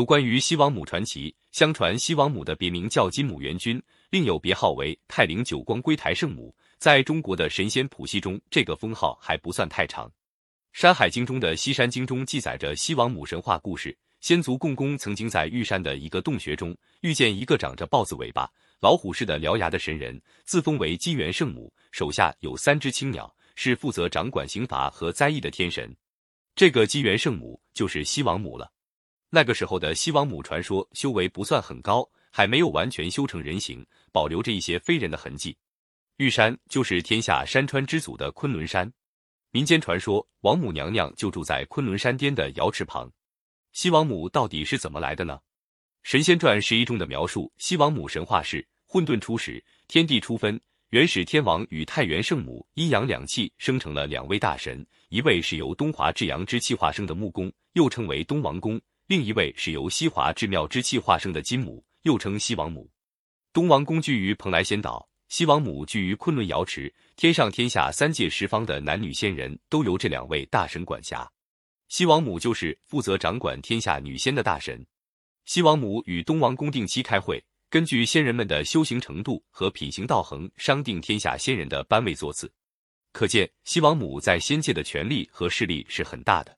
有关于西王母传奇，相传西王母的别名叫金母元君，另有别号为太灵九光归台圣母。在中国的神仙谱系中，这个封号还不算太长。《山海经》中的《西山经》中记载着西王母神话故事。先祖共工曾经在玉山的一个洞穴中遇见一个长着豹子尾巴、老虎似的獠牙的神人，自封为金元圣母，手下有三只青鸟，是负责掌管刑罚和灾异的天神。这个金元圣母就是西王母了。那个时候的西王母传说修为不算很高，还没有完全修成人形，保留着一些非人的痕迹。玉山就是天下山川之祖的昆仑山，民间传说王母娘娘就住在昆仑山巅的瑶池旁。西王母到底是怎么来的呢？《神仙传十一》中的描述，西王母神话是混沌初始，天地初分，元始天王与太元圣母阴阳两气生成了两位大神，一位是由东华至阳之气化生的木公，又称为东王公；另一位是由西华至妙之气化生的金母，又称西王母。东王公居于蓬莱仙岛。西王母居于昆仑瑶池，天上天下三界十方的男女仙人都由这两位大神管辖。西王母就是负责掌管天下女仙的大神。西王母与东王公定期开会，根据仙人们的修行程度和品行道行，商定天下仙人的班位座次。可见西王母在仙界的权力和势力是很大的。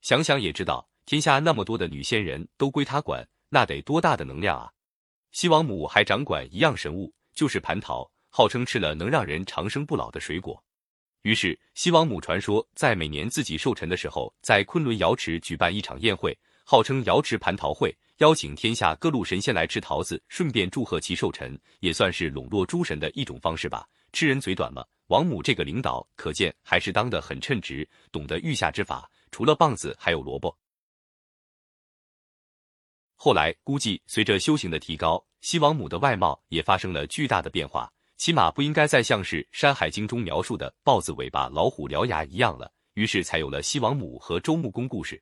想想也知道，天下那么多的女仙人都归她管，那得多大的能量啊！西王母还掌管一样神物。就是蟠桃，号称吃了能让人长生不老的水果。于是西王母传说在每年自己寿辰的时候，在昆仑瑶池举办一场宴会，号称瑶池蟠桃会，邀请天下各路神仙来吃桃子，顺便祝贺其寿辰，也算是笼络诸神的一种方式吧。吃人嘴短吗？王母这个领导，可见还是当得很称职，懂得御下之法。除了棒子，还有萝卜。后来估计随着修行的提高。西王母的外貌也发生了巨大的变化，起码不应该再像是《山海经》中描述的豹子尾巴、老虎獠牙一样了。于是才有了西王母和周穆公故事。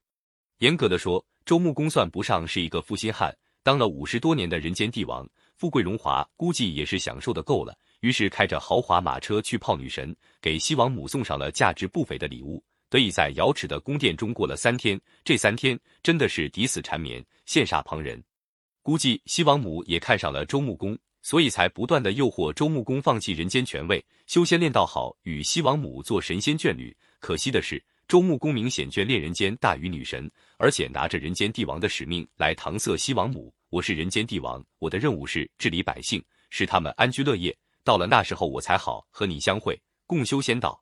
严格的说，周穆公算不上是一个负心汉，当了五十多年的人间帝王，富贵荣华估计也是享受的够了。于是开着豪华马车去泡女神，给西王母送上了价值不菲的礼物，得以在瑶池的宫殿中过了三天。这三天真的是抵死缠绵，羡煞旁人。估计西王母也看上了周穆公，所以才不断的诱惑周穆公放弃人间权位，修仙练道好，与西王母做神仙眷侣。可惜的是，周穆公明显眷恋人间大于女神，而且拿着人间帝王的使命来搪塞西王母。我是人间帝王，我的任务是治理百姓，使他们安居乐业。到了那时候，我才好和你相会，共修仙道。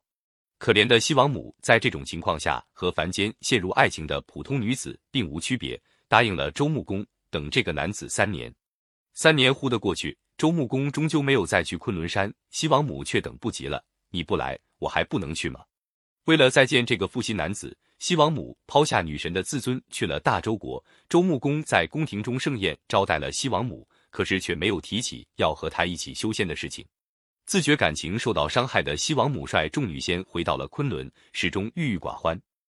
可怜的西王母在这种情况下，和凡间陷入爱情的普通女子并无区别，答应了周穆公。等这个男子三年，三年忽的过去，周穆公终究没有再去昆仑山，西王母却等不及了。你不来，我还不能去吗？为了再见这个负心男子，西王母抛下女神的自尊，去了大周国。周穆公在宫廷中盛宴招待了西王母，可是却没有提起要和他一起修仙的事情。自觉感情受到伤害的西王母率众女仙回到了昆仑，始终郁郁寡欢。